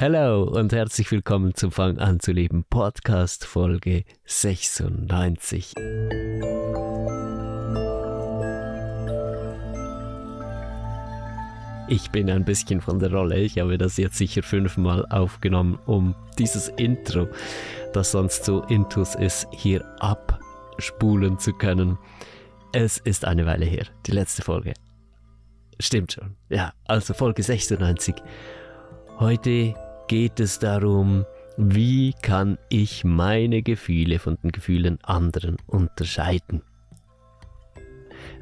Hallo und herzlich willkommen zum Fang an zu leben Podcast Folge 96. Ich bin ein bisschen von der Rolle. Ich habe das jetzt sicher fünfmal aufgenommen, um dieses Intro, das sonst so intus ist, hier abspulen zu können. Es ist eine Weile her, die letzte Folge. Stimmt schon. Ja, also Folge 96. Heute geht es darum, wie kann ich meine Gefühle von den Gefühlen anderen unterscheiden?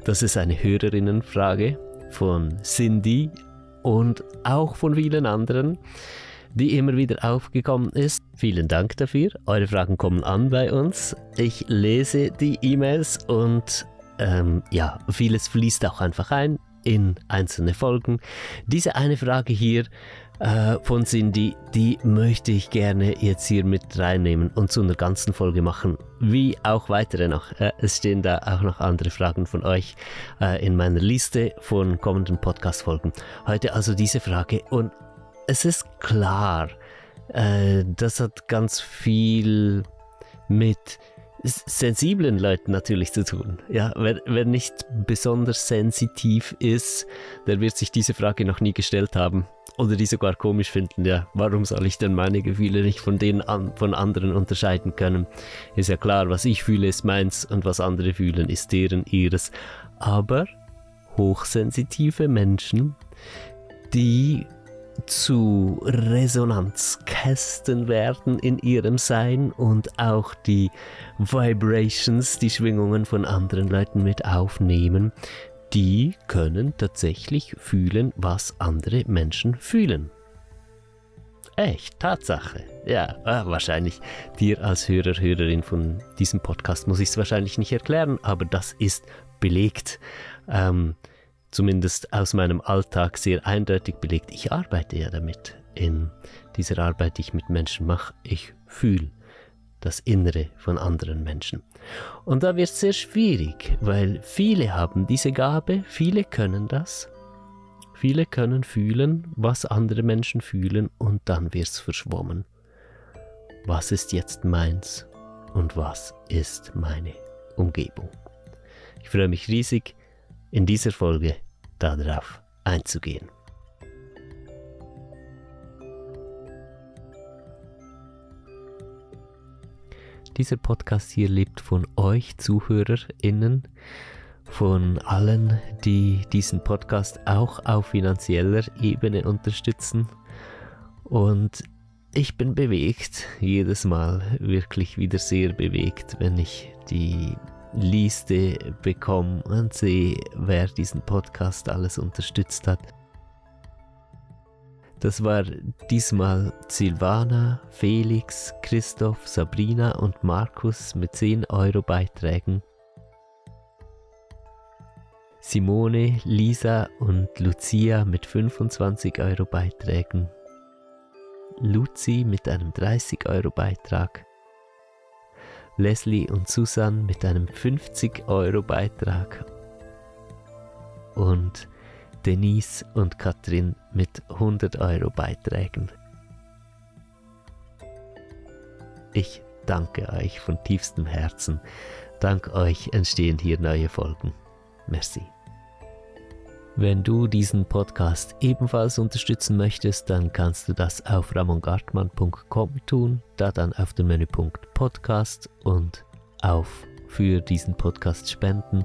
Das ist eine Hörerinnenfrage von Cindy und auch von vielen anderen, die immer wieder aufgekommen ist. Vielen Dank dafür. Eure Fragen kommen an bei uns. Ich lese die E-Mails und ähm, ja, vieles fließt auch einfach ein in einzelne Folgen. Diese eine Frage hier äh, von Cindy, die möchte ich gerne jetzt hier mit reinnehmen und zu einer ganzen Folge machen, wie auch weitere noch. Äh, es stehen da auch noch andere Fragen von euch äh, in meiner Liste von kommenden Podcast-Folgen. Heute also diese Frage und es ist klar, äh, das hat ganz viel mit sensiblen Leuten natürlich zu tun. Ja, wer, wer nicht besonders sensitiv ist, der wird sich diese Frage noch nie gestellt haben oder die sogar komisch finden. Ja, warum soll ich denn meine Gefühle nicht von denen an, von anderen unterscheiden können? Ist ja klar, was ich fühle, ist meins und was andere fühlen, ist deren ihres. Aber hochsensitive Menschen, die zu Resonanzkästen werden in ihrem Sein und auch die Vibrations, die Schwingungen von anderen Leuten mit aufnehmen, die können tatsächlich fühlen, was andere Menschen fühlen. Echt, Tatsache. Ja, ah, wahrscheinlich dir als Hörer, Hörerin von diesem Podcast muss ich es wahrscheinlich nicht erklären, aber das ist belegt. Ähm, zumindest aus meinem Alltag sehr eindeutig belegt. Ich arbeite ja damit. In dieser Arbeit, die ich mit Menschen mache, ich fühle das Innere von anderen Menschen. Und da wird es sehr schwierig, weil viele haben diese Gabe, viele können das. Viele können fühlen, was andere Menschen fühlen und dann wird es verschwommen. Was ist jetzt meins und was ist meine Umgebung? Ich freue mich riesig, in dieser Folge darauf einzugehen. Dieser Podcast hier lebt von euch ZuhörerInnen, von allen, die diesen Podcast auch auf finanzieller Ebene unterstützen. Und ich bin bewegt, jedes Mal wirklich wieder sehr bewegt, wenn ich die Liste bekomme und sehe, wer diesen Podcast alles unterstützt hat. Das war diesmal Silvana, Felix, Christoph, Sabrina und Markus mit 10 Euro Beiträgen. Simone, Lisa und Lucia mit 25 Euro Beiträgen. Luzi mit einem 30 Euro Beitrag. Leslie und Susan mit einem 50 Euro Beitrag. Und Denise und Katrin mit 100 Euro Beiträgen. Ich danke euch von tiefstem Herzen. Dank euch entstehen hier neue Folgen. Merci. Wenn du diesen Podcast ebenfalls unterstützen möchtest, dann kannst du das auf ramongartmann.com tun, da dann auf den Menüpunkt Podcast und auf für diesen Podcast spenden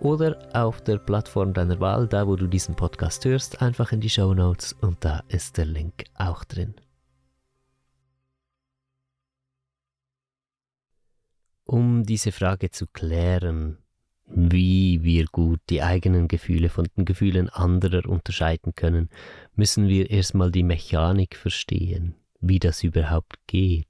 oder auf der Plattform deiner Wahl, da wo du diesen Podcast hörst, einfach in die Show Notes und da ist der Link auch drin. Um diese Frage zu klären, wie wir gut die eigenen Gefühle von den Gefühlen anderer unterscheiden können, müssen wir erstmal die Mechanik verstehen, wie das überhaupt geht,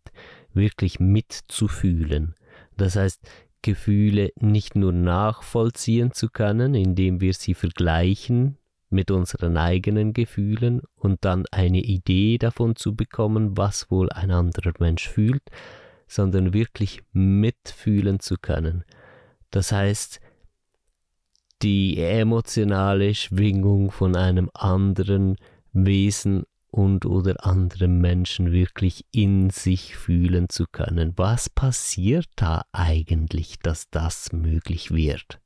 wirklich mitzufühlen. Das heißt, Gefühle nicht nur nachvollziehen zu können, indem wir sie vergleichen mit unseren eigenen Gefühlen und dann eine Idee davon zu bekommen, was wohl ein anderer Mensch fühlt, sondern wirklich mitfühlen zu können. Das heißt, die emotionale Schwingung von einem anderen Wesen und oder anderen Menschen wirklich in sich fühlen zu können. Was passiert da eigentlich, dass das möglich wird?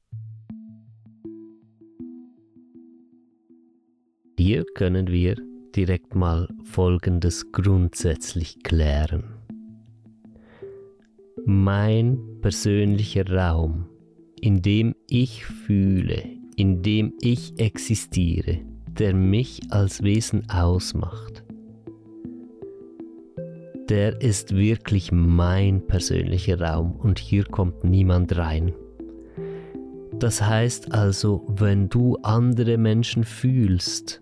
Hier können wir direkt mal Folgendes grundsätzlich klären. Mein persönlicher Raum, in dem ich fühle, in dem ich existiere, der mich als Wesen ausmacht, der ist wirklich mein persönlicher Raum und hier kommt niemand rein. Das heißt also, wenn du andere Menschen fühlst,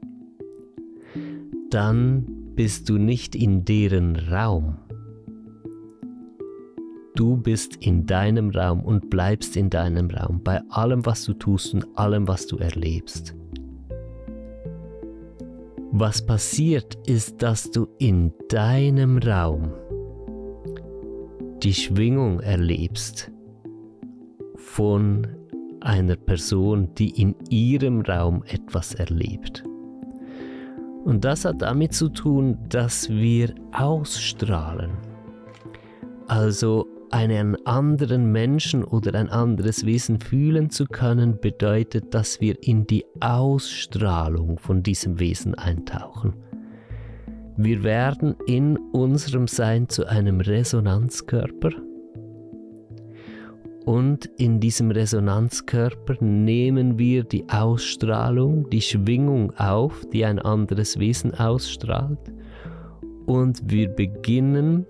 dann bist du nicht in deren Raum. Du bist in deinem Raum und bleibst in deinem Raum bei allem, was du tust und allem, was du erlebst. Was passiert ist, dass du in deinem Raum die Schwingung erlebst von einer Person, die in ihrem Raum etwas erlebt. Und das hat damit zu tun, dass wir ausstrahlen. Also einen anderen Menschen oder ein anderes Wesen fühlen zu können, bedeutet, dass wir in die Ausstrahlung von diesem Wesen eintauchen. Wir werden in unserem Sein zu einem Resonanzkörper und in diesem Resonanzkörper nehmen wir die Ausstrahlung, die Schwingung auf, die ein anderes Wesen ausstrahlt und wir beginnen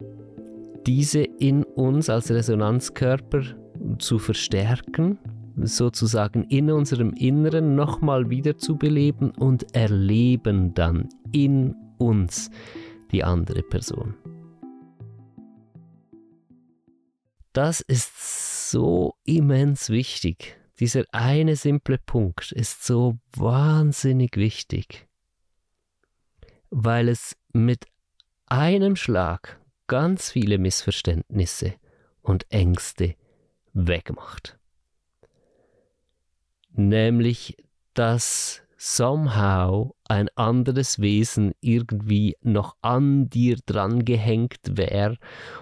diese in uns als Resonanzkörper zu verstärken, sozusagen in unserem Inneren nochmal wieder zu beleben und erleben dann in uns die andere Person. Das ist so immens wichtig. Dieser eine simple Punkt ist so wahnsinnig wichtig, weil es mit einem Schlag ganz viele Missverständnisse und Ängste wegmacht. Nämlich, dass somehow ein anderes Wesen irgendwie noch an dir dran gehängt wäre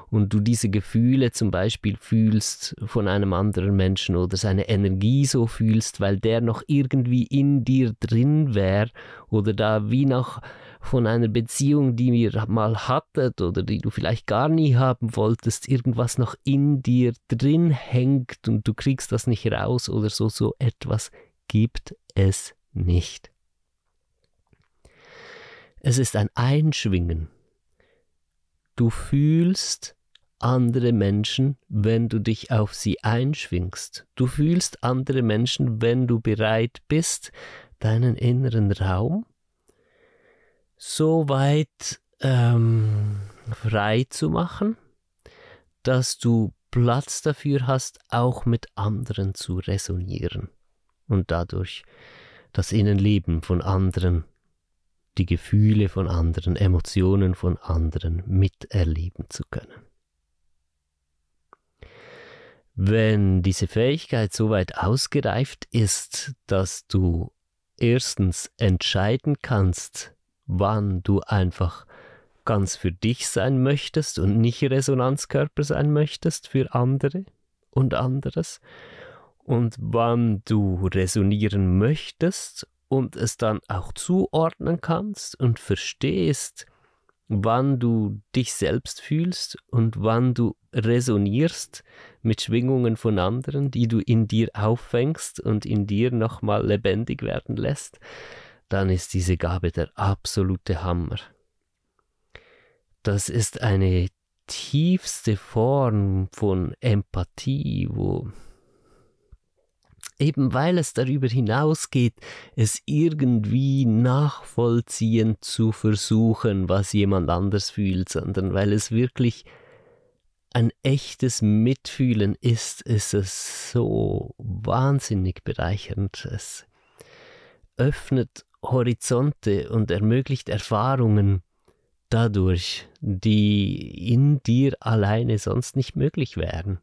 und du diese Gefühle zum Beispiel fühlst von einem anderen Menschen oder seine Energie so fühlst, weil der noch irgendwie in dir drin wäre oder da wie noch von einer Beziehung, die ihr mal hattet oder die du vielleicht gar nie haben wolltest, irgendwas noch in dir drin hängt und du kriegst das nicht raus oder so, so etwas gibt es nicht. Es ist ein Einschwingen. Du fühlst andere Menschen, wenn du dich auf sie einschwingst. Du fühlst andere Menschen, wenn du bereit bist, deinen inneren Raum so weit ähm, frei zu machen, dass du Platz dafür hast, auch mit anderen zu resonieren und dadurch das Innenleben von anderen, die Gefühle von anderen, Emotionen von anderen miterleben zu können. Wenn diese Fähigkeit so weit ausgereift ist, dass du erstens entscheiden kannst, wann du einfach ganz für dich sein möchtest und nicht Resonanzkörper sein möchtest für andere und anderes. Und wann du resonieren möchtest und es dann auch zuordnen kannst und verstehst, wann du dich selbst fühlst und wann du resonierst mit Schwingungen von anderen, die du in dir auffängst und in dir nochmal lebendig werden lässt, dann ist diese Gabe der absolute Hammer. Das ist eine tiefste Form von Empathie, wo eben weil es darüber hinausgeht, es irgendwie nachvollziehen zu versuchen, was jemand anders fühlt, sondern weil es wirklich ein echtes Mitfühlen ist, ist es so wahnsinnig bereichernd. Es öffnet Horizonte und ermöglicht Erfahrungen dadurch, die in dir alleine sonst nicht möglich wären.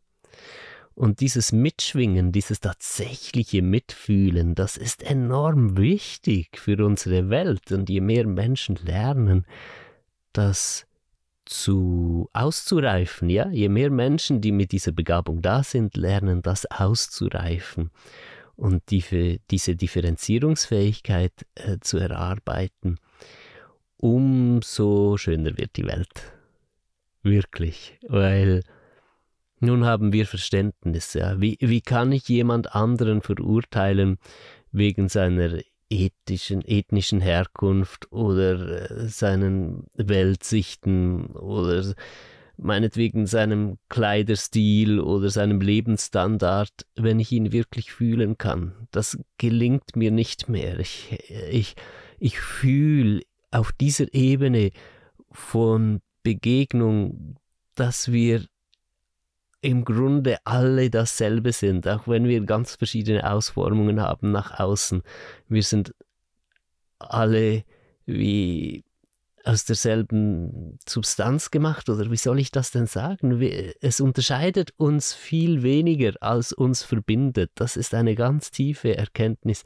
Und dieses Mitschwingen, dieses tatsächliche Mitfühlen, das ist enorm wichtig für unsere Welt. Und je mehr Menschen lernen, das zu auszureifen, ja, je mehr Menschen, die mit dieser Begabung da sind, lernen, das auszureifen und die, diese Differenzierungsfähigkeit äh, zu erarbeiten, umso schöner wird die Welt. Wirklich, weil nun haben wir Verständnis. Ja. Wie, wie kann ich jemand anderen verurteilen wegen seiner ethischen, ethnischen Herkunft oder äh, seinen Weltsichten oder meinetwegen seinem Kleiderstil oder seinem Lebensstandard, wenn ich ihn wirklich fühlen kann. Das gelingt mir nicht mehr. Ich, ich, ich fühle auf dieser Ebene von Begegnung, dass wir im Grunde alle dasselbe sind, auch wenn wir ganz verschiedene Ausformungen haben nach außen. Wir sind alle wie aus derselben Substanz gemacht oder wie soll ich das denn sagen? Es unterscheidet uns viel weniger, als uns verbindet. Das ist eine ganz tiefe Erkenntnis,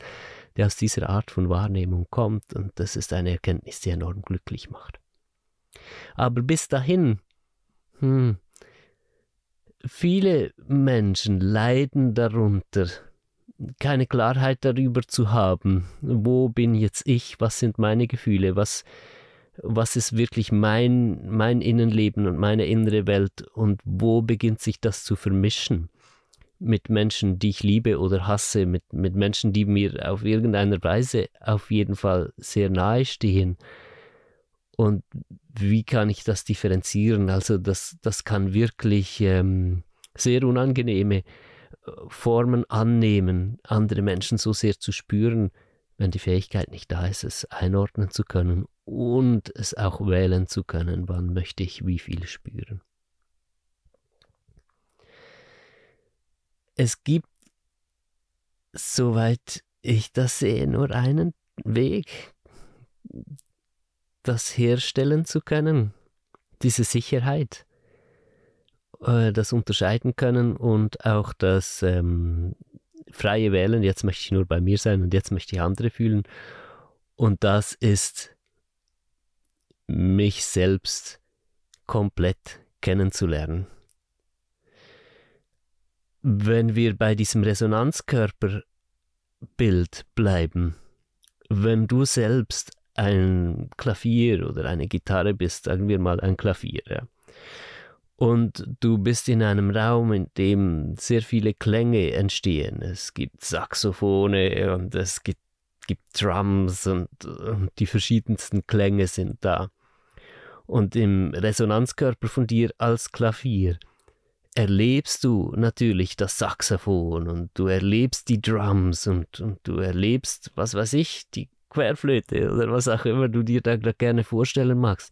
die aus dieser Art von Wahrnehmung kommt und das ist eine Erkenntnis, die enorm glücklich macht. Aber bis dahin, hm, viele Menschen leiden darunter, keine Klarheit darüber zu haben, wo bin jetzt ich, was sind meine Gefühle, was, was ist wirklich mein, mein Innenleben und meine innere Welt und wo beginnt sich das zu vermischen mit Menschen, die ich liebe oder hasse, mit, mit Menschen, die mir auf irgendeiner Weise auf jeden Fall sehr nahe stehen. Und wie kann ich das differenzieren? Also das, das kann wirklich ähm, sehr unangenehme äh, Formen annehmen, andere Menschen so sehr zu spüren, wenn die Fähigkeit nicht da ist, es einordnen zu können und es auch wählen zu können, wann möchte ich wie viel spüren. Es gibt, soweit ich das sehe, nur einen Weg, das herstellen zu können, diese Sicherheit, äh, das unterscheiden können und auch das ähm, freie Wählen, jetzt möchte ich nur bei mir sein und jetzt möchte ich andere fühlen. Und das ist mich selbst komplett kennenzulernen. Wenn wir bei diesem Resonanzkörperbild bleiben, wenn du selbst ein Klavier oder eine Gitarre bist, sagen wir mal ein Klavier, ja. Und du bist in einem Raum, in dem sehr viele Klänge entstehen. Es gibt Saxophone und es gibt, gibt Drums und, und die verschiedensten Klänge sind da. Und im Resonanzkörper von dir als Klavier erlebst du natürlich das Saxophon und du erlebst die Drums und, und du erlebst, was weiß ich, die Querflöte oder was auch immer du dir da gerne vorstellen magst.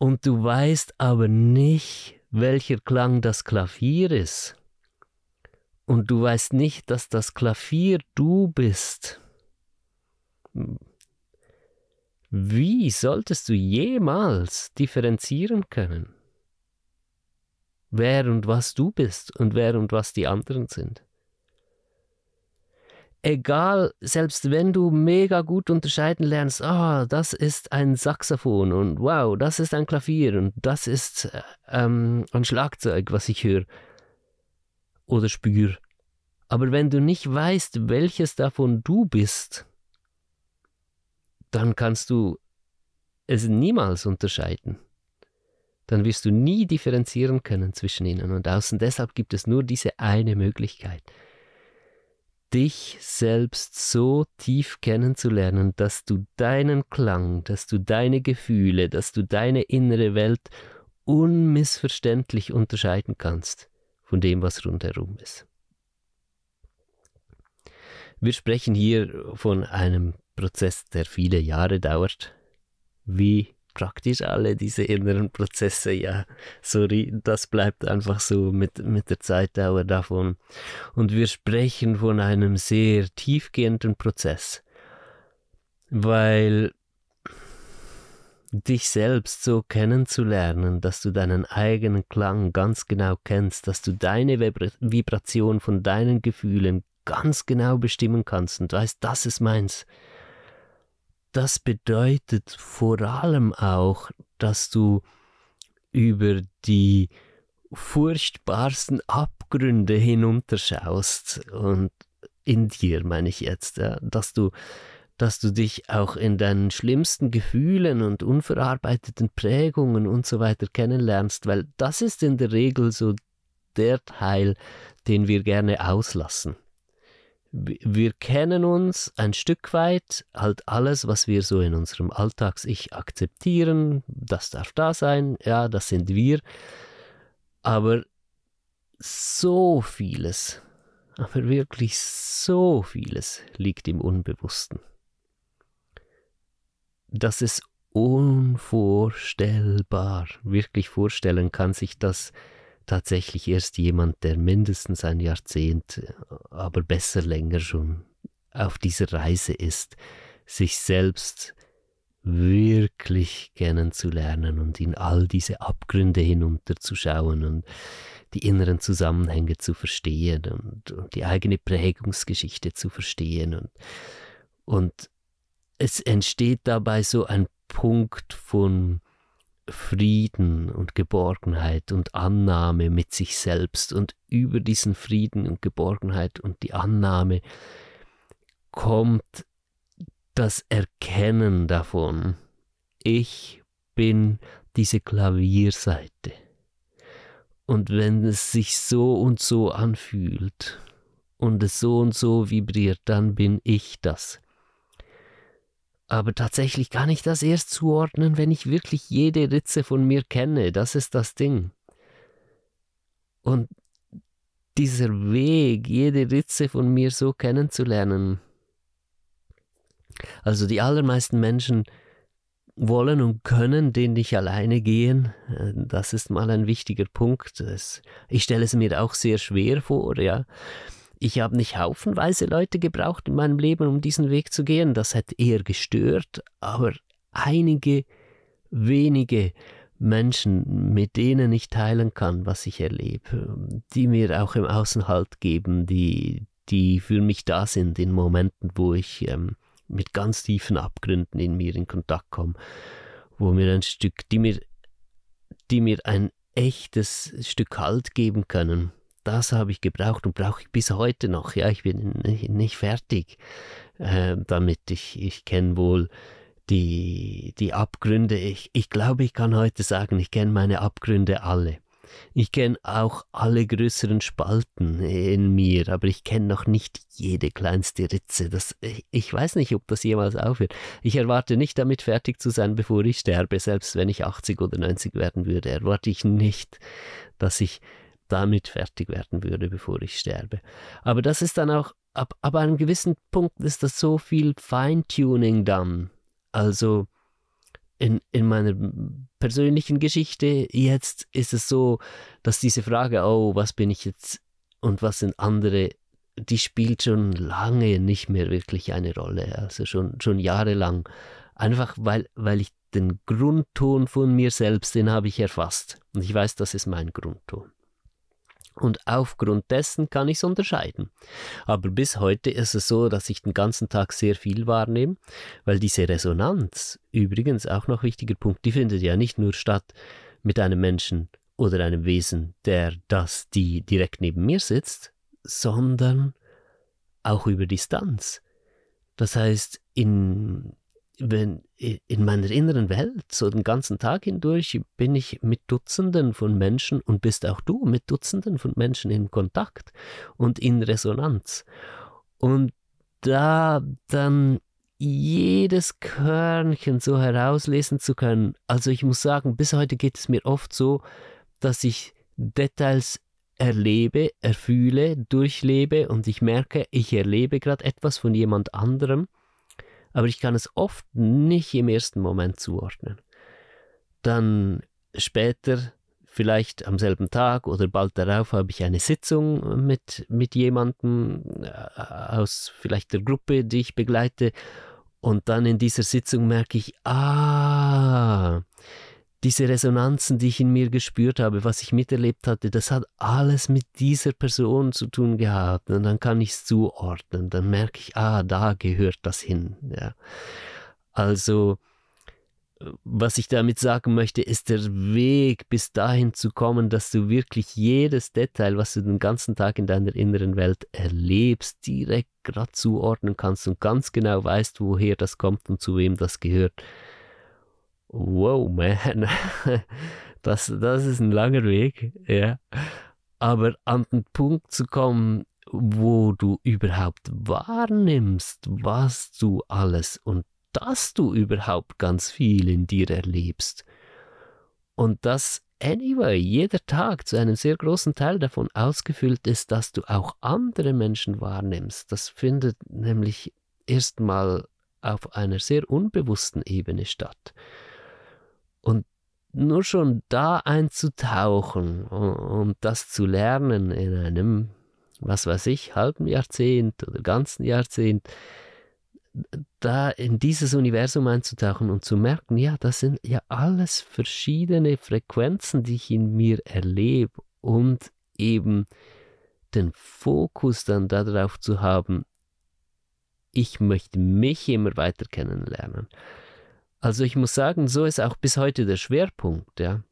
Und du weißt aber nicht, welcher Klang das Klavier ist. Und du weißt nicht, dass das Klavier du bist. Wie solltest du jemals differenzieren können? Wer und was du bist und wer und was die anderen sind? Egal, selbst wenn du mega gut unterscheiden lernst, ah, das ist ein Saxophon und wow, das ist ein Klavier und das ist ähm, ein Schlagzeug, was ich höre oder spüre. Aber wenn du nicht weißt, welches davon du bist, dann kannst du es niemals unterscheiden. Dann wirst du nie differenzieren können zwischen ihnen und außen. Deshalb gibt es nur diese eine Möglichkeit dich selbst so tief kennenzulernen, dass du deinen Klang, dass du deine Gefühle, dass du deine innere Welt unmissverständlich unterscheiden kannst von dem, was rundherum ist. Wir sprechen hier von einem Prozess, der viele Jahre dauert, wie praktisch alle diese inneren Prozesse, ja, sorry, das bleibt einfach so mit, mit der Zeitdauer davon. Und wir sprechen von einem sehr tiefgehenden Prozess, weil dich selbst so kennenzulernen, dass du deinen eigenen Klang ganz genau kennst, dass du deine Vibration von deinen Gefühlen ganz genau bestimmen kannst und weißt, das ist meins das bedeutet vor allem auch, dass du über die furchtbarsten Abgründe hinunterschaust. Und in dir meine ich jetzt, ja, dass du dass du dich auch in deinen schlimmsten Gefühlen und unverarbeiteten Prägungen und so weiter kennenlernst, weil das ist in der Regel so der Teil, den wir gerne auslassen wir kennen uns ein Stück weit, halt alles, was wir so in unserem Alltags-Ich akzeptieren, das darf da sein, ja, das sind wir. Aber so vieles, aber wirklich so vieles liegt im Unbewussten. Das ist unvorstellbar. Wirklich vorstellen kann sich das tatsächlich erst jemand, der mindestens ein Jahrzehnt, aber besser länger schon auf dieser Reise ist, sich selbst wirklich kennenzulernen und in all diese Abgründe hinunterzuschauen und die inneren Zusammenhänge zu verstehen und, und die eigene Prägungsgeschichte zu verstehen. Und, und es entsteht dabei so ein Punkt von Frieden und Geborgenheit und Annahme mit sich selbst und über diesen Frieden und Geborgenheit und die Annahme kommt das Erkennen davon, ich bin diese Klavierseite. Und wenn es sich so und so anfühlt und es so und so vibriert, dann bin ich das. Aber tatsächlich kann ich das erst zuordnen, wenn ich wirklich jede Ritze von mir kenne. Das ist das Ding. Und dieser Weg, jede Ritze von mir so kennenzulernen. Also die allermeisten Menschen wollen und können den nicht alleine gehen. Das ist mal ein wichtiger Punkt. Ich stelle es mir auch sehr schwer vor, ja. Ich habe nicht haufenweise Leute gebraucht in meinem Leben, um diesen Weg zu gehen. Das hat eher gestört, aber einige wenige Menschen, mit denen ich teilen kann, was ich erlebe, die mir auch im Außen Halt geben, die, die für mich da sind in Momenten, wo ich ähm, mit ganz tiefen Abgründen in mir in Kontakt komme, wo mir ein Stück, die mir, die mir ein echtes Stück Halt geben können das habe ich gebraucht und brauche ich bis heute noch. Ja, ich bin nicht, nicht fertig äh, damit. Ich, ich kenne wohl die, die Abgründe. Ich, ich glaube, ich kann heute sagen, ich kenne meine Abgründe alle. Ich kenne auch alle größeren Spalten in mir, aber ich kenne noch nicht jede kleinste Ritze. Das, ich, ich weiß nicht, ob das jemals aufhört. Ich erwarte nicht damit fertig zu sein, bevor ich sterbe. Selbst wenn ich 80 oder 90 werden würde, erwarte ich nicht, dass ich damit fertig werden würde, bevor ich sterbe. Aber das ist dann auch, ab, ab einem gewissen Punkt ist das so viel Feintuning dann. Also in, in meiner persönlichen Geschichte jetzt ist es so, dass diese Frage, oh, was bin ich jetzt und was sind andere, die spielt schon lange nicht mehr wirklich eine Rolle, also schon, schon jahrelang. Einfach weil, weil ich den Grundton von mir selbst, den habe ich erfasst. Und ich weiß, das ist mein Grundton. Und aufgrund dessen kann ich es unterscheiden. Aber bis heute ist es so, dass ich den ganzen Tag sehr viel wahrnehme, weil diese Resonanz, übrigens auch noch wichtiger Punkt, die findet ja nicht nur statt mit einem Menschen oder einem Wesen, der das, die direkt neben mir sitzt, sondern auch über Distanz. Das heißt, in wenn in meiner inneren Welt, so den ganzen Tag hindurch, bin ich mit Dutzenden von Menschen und bist auch du mit Dutzenden von Menschen in Kontakt und in Resonanz. Und da dann jedes Körnchen so herauslesen zu können, also ich muss sagen, bis heute geht es mir oft so, dass ich Details erlebe, erfühle, durchlebe und ich merke, ich erlebe gerade etwas von jemand anderem aber ich kann es oft nicht im ersten Moment zuordnen. dann später, vielleicht am selben Tag oder bald darauf, habe ich eine Sitzung mit, mit jemandem äh, aus vielleicht der Gruppe, die ich begleite. Und dann in dieser Sitzung merke ich, ah, diese Resonanzen, die ich in mir gespürt habe, was ich miterlebt hatte, das hat alles mit dieser Person zu tun gehabt. Und dann kann ich es zuordnen. Dann merke ich, ah, da gehört das hin. Ja. Also, was ich damit sagen möchte, ist der Weg bis dahin zu kommen, dass du wirklich jedes Detail, was du den ganzen Tag in deiner inneren Welt erlebst, direkt gerade zuordnen kannst und ganz genau weißt, woher das kommt und zu wem das gehört wow, man, das, das ist ein langer Weg, ja. Aber an den Punkt zu kommen, wo du überhaupt wahrnimmst, was du alles und dass du überhaupt ganz viel in dir erlebst. Und dass anyway jeder Tag zu einem sehr großen Teil davon ausgefüllt ist, dass du auch andere Menschen wahrnimmst. Das findet nämlich erstmal auf einer sehr unbewussten Ebene statt. Und nur schon da einzutauchen und, das zu lernen in einem, was weiß ich, halben Jahrzehnt oder ganzen Jahrzehnt, da in dieses Universum einzutauchen und zu merken, ja, das sind ja alles verschiedene Frequenzen, die ich in mir erlebe und eben den Fokus dann darauf zu haben, ich möchte mich immer weiter kennenlernen. Also ich muss sagen, so ist auch bis heute der Schwerpunkt, ja.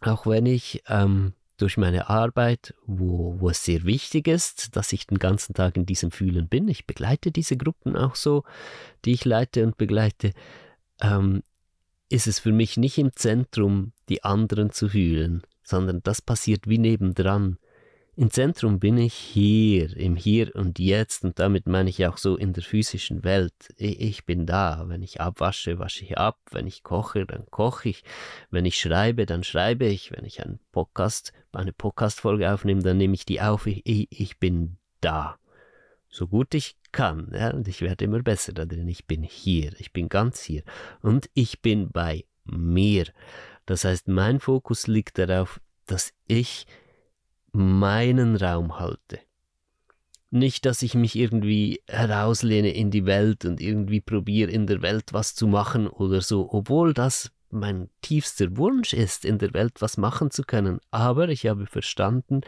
Auch wenn ich ähm, durch meine Arbeit, wo, wo es sehr wichtig ist, dass ich den ganzen Tag in diesem Fühlen bin, ich begleite diese Gruppen auch so, die ich leite und begleite, ähm, ist es für mich nicht im Zentrum, die anderen zu fühlen, sondern das passiert wie nebendran. Im Zentrum bin ich hier, im Hier und Jetzt und damit meine ich auch so in der physischen Welt. Ich bin da. Wenn ich abwasche, wasche ich ab. Wenn ich koche, dann koche ich. Wenn ich schreibe, dann schreibe ich. Wenn ich einen Podcast, eine Podcast-Folge aufnehme, dann nehme ich die auf. Ich, ich bin da. So gut ich kann. Ja, und ich werde immer besser da drin. Ich bin hier. Ich bin ganz hier. Und ich bin bei mir. Das heißt, mein Fokus liegt darauf, dass ich meinen Raum halte. Nicht, dass ich mich irgendwie herauslehne in die Welt und irgendwie probiere, in der Welt was zu machen oder so, obwohl das mein tiefster Wunsch ist, in der Welt was machen zu können. Aber ich habe verstanden,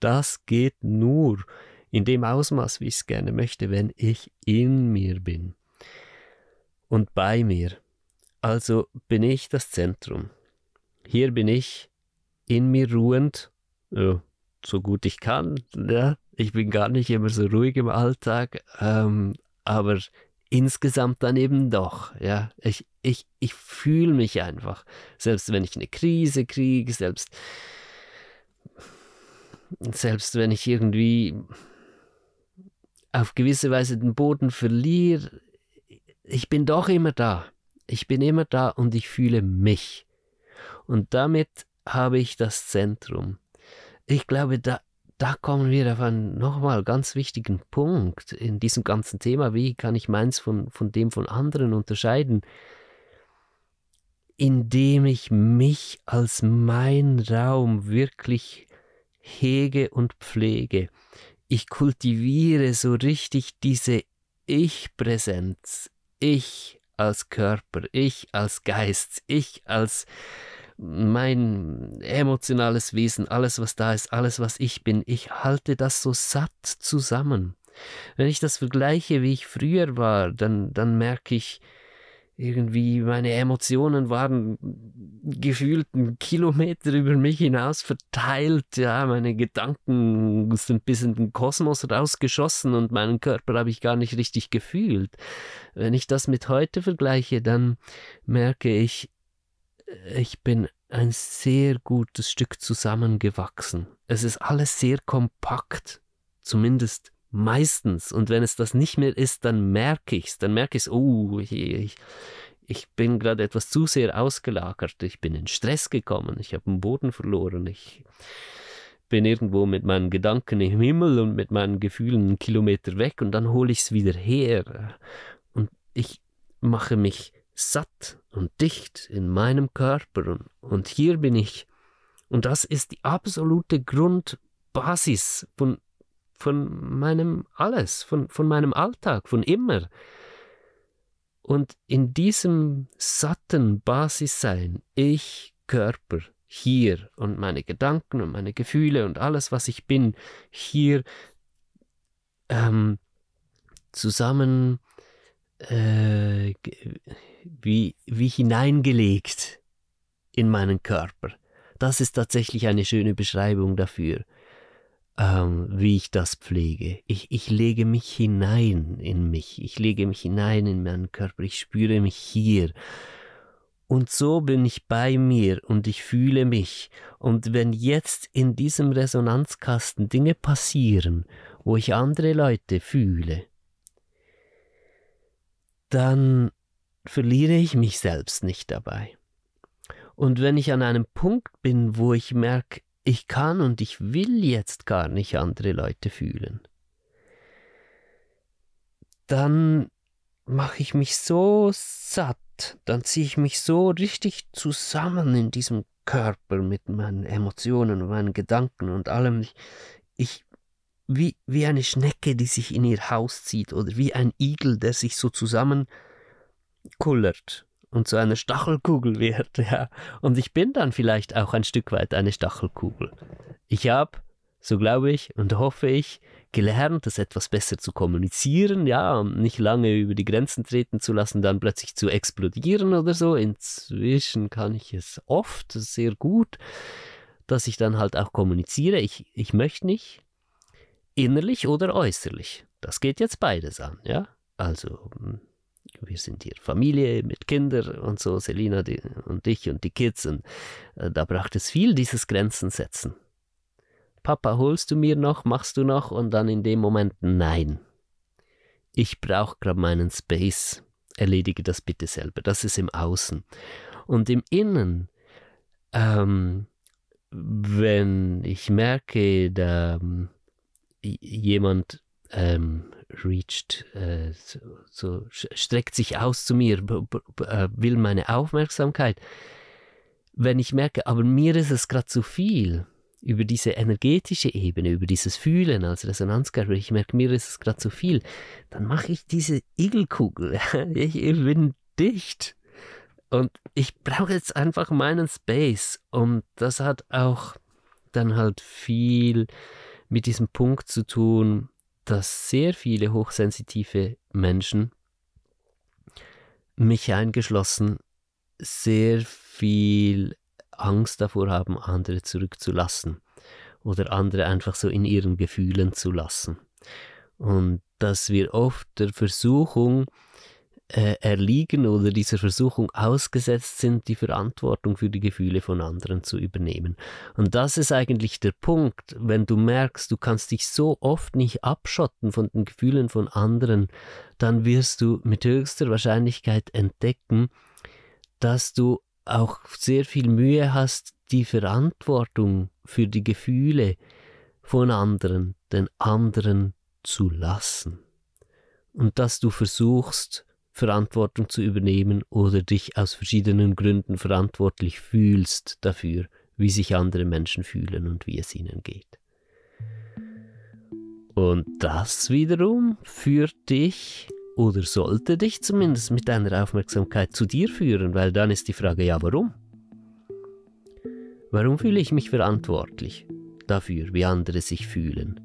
das geht nur in dem Ausmaß, wie ich es gerne möchte, wenn ich in mir bin und bei mir. Also bin ich das Zentrum. Hier bin ich in mir ruhend, ja, so gut ich kann. Ja. Ich bin gar nicht immer so ruhig im Alltag, ähm, aber insgesamt dann eben doch. Ja. Ich, ich, ich fühle mich einfach. Selbst wenn ich eine Krise kriege, selbst, selbst wenn ich irgendwie auf gewisse Weise den Boden verliere, ich bin doch immer da. Ich bin immer da und ich fühle mich. Und damit habe ich das Zentrum ich glaube, da, da kommen wir auf einen nochmal ganz wichtigen Punkt in diesem ganzen Thema. Wie kann ich meins von, von dem von anderen unterscheiden? Indem ich mich als mein Raum wirklich hege und pflege. Ich kultiviere so richtig diese Ich-Präsenz. Ich als Körper, ich als Geist, ich als mein emotionales Wesen, alles, was da ist, alles, was ich bin, ich halte das so satt zusammen. Wenn ich das vergleiche, wie ich früher war, dann, dann merke ich, irgendwie meine Emotionen waren gefühlt einen Kilometer über mich hinaus verteilt. Ja, meine Gedanken sind bis in den Kosmos rausgeschossen und meinen Körper habe ich gar nicht richtig gefühlt. Wenn ich das mit heute vergleiche, dann merke ich, ich bin ein sehr gutes Stück zusammengewachsen. Es ist alles sehr kompakt, zumindest meistens. Und wenn es das nicht mehr ist, dann merke ich es. Dann merke ich es, oh, ich, ich, ich bin gerade etwas zu sehr ausgelagert. Ich bin in Stress gekommen. Ich habe den Boden verloren. Ich bin irgendwo mit meinen Gedanken im Himmel und mit meinen Gefühlen einen Kilometer weg und dann hole ich es wieder her. Und ich mache mich satt und dicht in meinem Körper und, und hier bin ich. Und das ist die absolute Grundbasis von, von meinem Alles, von, von meinem Alltag, von immer. Und in diesem satten Basissein, ich, Körper, hier und meine Gedanken und meine Gefühle und alles, was ich bin, hier ähm, zusammen äh, wie, wie hineingelegt in meinen Körper. Das ist tatsächlich eine schöne Beschreibung dafür, ähm, wie ich das pflege. Ich, ich lege mich hinein in mich, ich lege mich hinein in meinen Körper, ich spüre mich hier. Und so bin ich bei mir und ich fühle mich. Und wenn jetzt in diesem Resonanzkasten Dinge passieren, wo ich andere Leute fühle, dann verliere ich mich selbst nicht dabei. Und wenn ich an einem Punkt bin, wo ich merke, ich kann und ich will jetzt gar nicht andere Leute fühlen, dann mache ich mich so satt, dann ziehe ich mich so richtig zusammen in diesem Körper mit meinen Emotionen und meinen Gedanken und allem. Ich, wie, wie eine Schnecke, die sich in ihr Haus zieht oder wie ein Igel, der sich so zusammenkullert und zu einer Stachelkugel wird. Ja. Und ich bin dann vielleicht auch ein Stück weit eine Stachelkugel. Ich habe, so glaube ich und hoffe ich, gelernt, das etwas besser zu kommunizieren, ja, und nicht lange über die Grenzen treten zu lassen, dann plötzlich zu explodieren oder so. Inzwischen kann ich es oft sehr gut, dass ich dann halt auch kommuniziere. Ich, ich möchte nicht, innerlich oder äußerlich. Das geht jetzt beides an, ja. Also hm, wir sind hier Familie mit Kindern und so, Selina die, und ich und die Kids und äh, da braucht es viel dieses Grenzen setzen. Papa, holst du mir noch, machst du noch und dann in dem Moment nein. Ich brauche gerade meinen Space. Erledige das bitte selber. Das ist im Außen. Und im Innen, ähm, wenn ich merke, da jemand ähm, reached, äh, so, so, streckt sich aus zu mir, äh, will meine Aufmerksamkeit. Wenn ich merke, aber mir ist es gerade zu viel, über diese energetische Ebene, über dieses Fühlen als Resonanzkörper, ich merke, mir ist es gerade zu viel, dann mache ich diese Igelkugel. ich bin dicht. Und ich brauche jetzt einfach meinen Space. Und das hat auch dann halt viel mit diesem Punkt zu tun, dass sehr viele hochsensitive Menschen, mich eingeschlossen, sehr viel Angst davor haben, andere zurückzulassen oder andere einfach so in ihren Gefühlen zu lassen. Und dass wir oft der Versuchung äh, erliegen oder dieser Versuchung ausgesetzt sind, die Verantwortung für die Gefühle von anderen zu übernehmen. Und das ist eigentlich der Punkt, wenn du merkst, du kannst dich so oft nicht abschotten von den Gefühlen von anderen, dann wirst du mit höchster Wahrscheinlichkeit entdecken, dass du auch sehr viel Mühe hast, die Verantwortung für die Gefühle von anderen, den anderen zu lassen. Und dass du versuchst, Verantwortung zu übernehmen oder dich aus verschiedenen Gründen verantwortlich fühlst dafür, wie sich andere Menschen fühlen und wie es ihnen geht. Und das wiederum führt dich oder sollte dich zumindest mit deiner Aufmerksamkeit zu dir führen, weil dann ist die Frage, ja, warum? Warum fühle ich mich verantwortlich dafür, wie andere sich fühlen?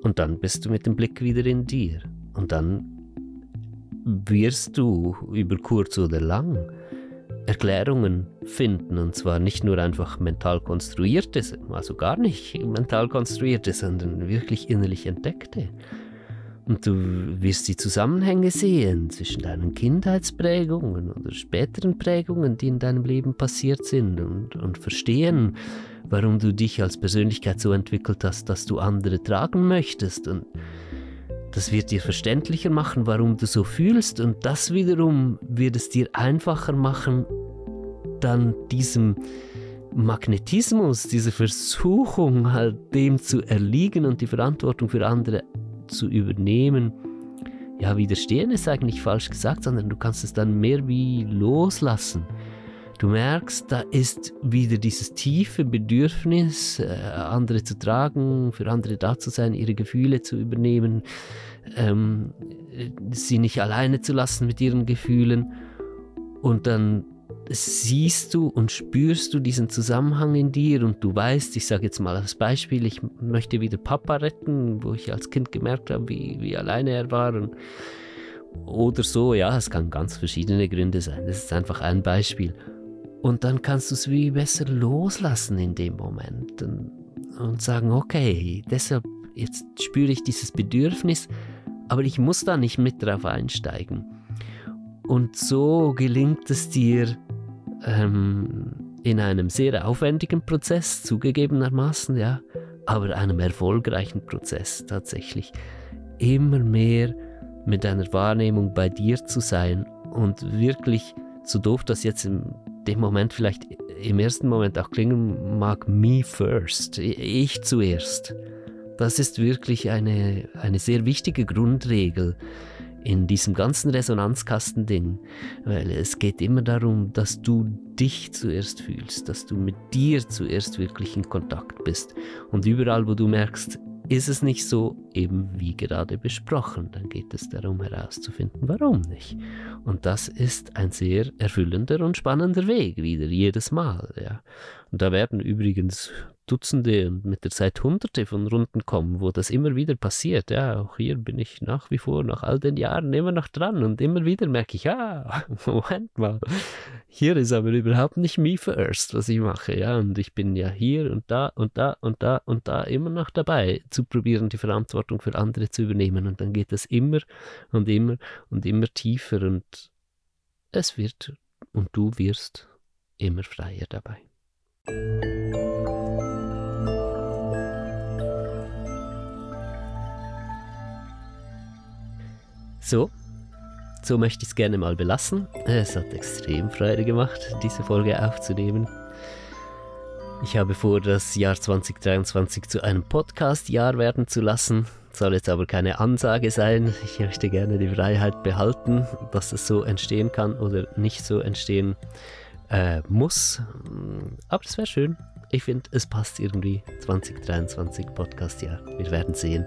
Und dann bist du mit dem Blick wieder in dir. Und dann wirst du über kurz oder lang Erklärungen finden, und zwar nicht nur einfach mental konstruierte, also gar nicht mental konstruierte, sondern wirklich innerlich entdeckte. Und du wirst die Zusammenhänge sehen zwischen deinen Kindheitsprägungen oder späteren Prägungen, die in deinem Leben passiert sind und, und verstehen, warum du dich als Persönlichkeit so entwickelt hast, dass du andere tragen möchtest und das wird dir verständlicher machen, warum du so fühlst und das wiederum wird es dir einfacher machen, dann diesem Magnetismus, dieser Versuchung halt dem zu erliegen und die Verantwortung für andere zu übernehmen, ja, widerstehen ist eigentlich falsch gesagt, sondern du kannst es dann mehr wie loslassen. Du merkst, da ist wieder dieses tiefe Bedürfnis, äh, andere zu tragen, für andere da zu sein, ihre Gefühle zu übernehmen, ähm, sie nicht alleine zu lassen mit ihren Gefühlen. Und dann siehst du und spürst du diesen Zusammenhang in dir und du weißt, ich sage jetzt mal als Beispiel, ich möchte wieder Papa retten, wo ich als Kind gemerkt habe, wie, wie alleine er war. Und, oder so, ja, es kann ganz verschiedene Gründe sein. Das ist einfach ein Beispiel. Und dann kannst du es wie besser loslassen in dem Moment und, sagen, okay, deshalb jetzt spüre ich dieses Bedürfnis, aber ich muss da nicht mit drauf einsteigen. Und so gelingt es dir ähm, in einem sehr aufwendigen Prozess, zugegebenermaßen, ja, aber einem erfolgreichen Prozess tatsächlich, immer mehr mit deiner Wahrnehmung bei dir zu sein und wirklich, so doof das jetzt im dem Moment vielleicht im ersten Moment auch klingen mag, me first, ich zuerst. Das ist wirklich eine, eine sehr wichtige Grundregel in diesem ganzen Resonanzkastending, weil es geht immer darum, dass du dich zuerst fühlst, dass du mit dir zuerst wirklich in Kontakt bist. Und überall, wo du merkst, ist es nicht so, eben wie gerade besprochen, dann geht es darum herauszufinden, warum nicht. Und das ist ein sehr erfüllender und spannender Weg, wieder jedes Mal. Ja. Und da werden übrigens Dutzende und mit der Zeit Hunderte von Runden kommen, wo das immer wieder passiert. Ja, auch hier bin ich nach wie vor, nach all den Jahren, immer noch dran und immer wieder merke ich, ah, Moment mal, hier ist aber überhaupt nicht me first, was ich mache. Ja, und ich bin ja hier und da und da und da und da immer noch dabei, zu probieren, die Verantwortung für andere zu übernehmen. Und dann geht das immer und immer und immer tiefer und es wird und du wirst immer freier dabei. So, so möchte ich es gerne mal belassen. Es hat extrem Freude gemacht, diese Folge aufzunehmen. Ich habe vor, das Jahr 2023 zu einem Podcast-Jahr werden zu lassen. Soll jetzt aber keine Ansage sein. Ich möchte gerne die Freiheit behalten, dass es so entstehen kann oder nicht so entstehen äh, muss. Aber es wäre schön. Ich finde, es passt irgendwie 2023 Podcast-Jahr. Wir werden sehen.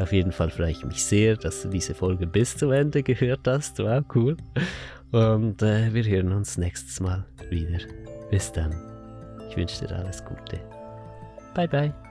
Auf jeden Fall freue ich mich sehr, dass du diese Folge bis zum Ende gehört hast. Wow, cool. Und äh, wir hören uns nächstes Mal wieder. Bis dann. Ich wünsche dir alles Gute. Bye, bye.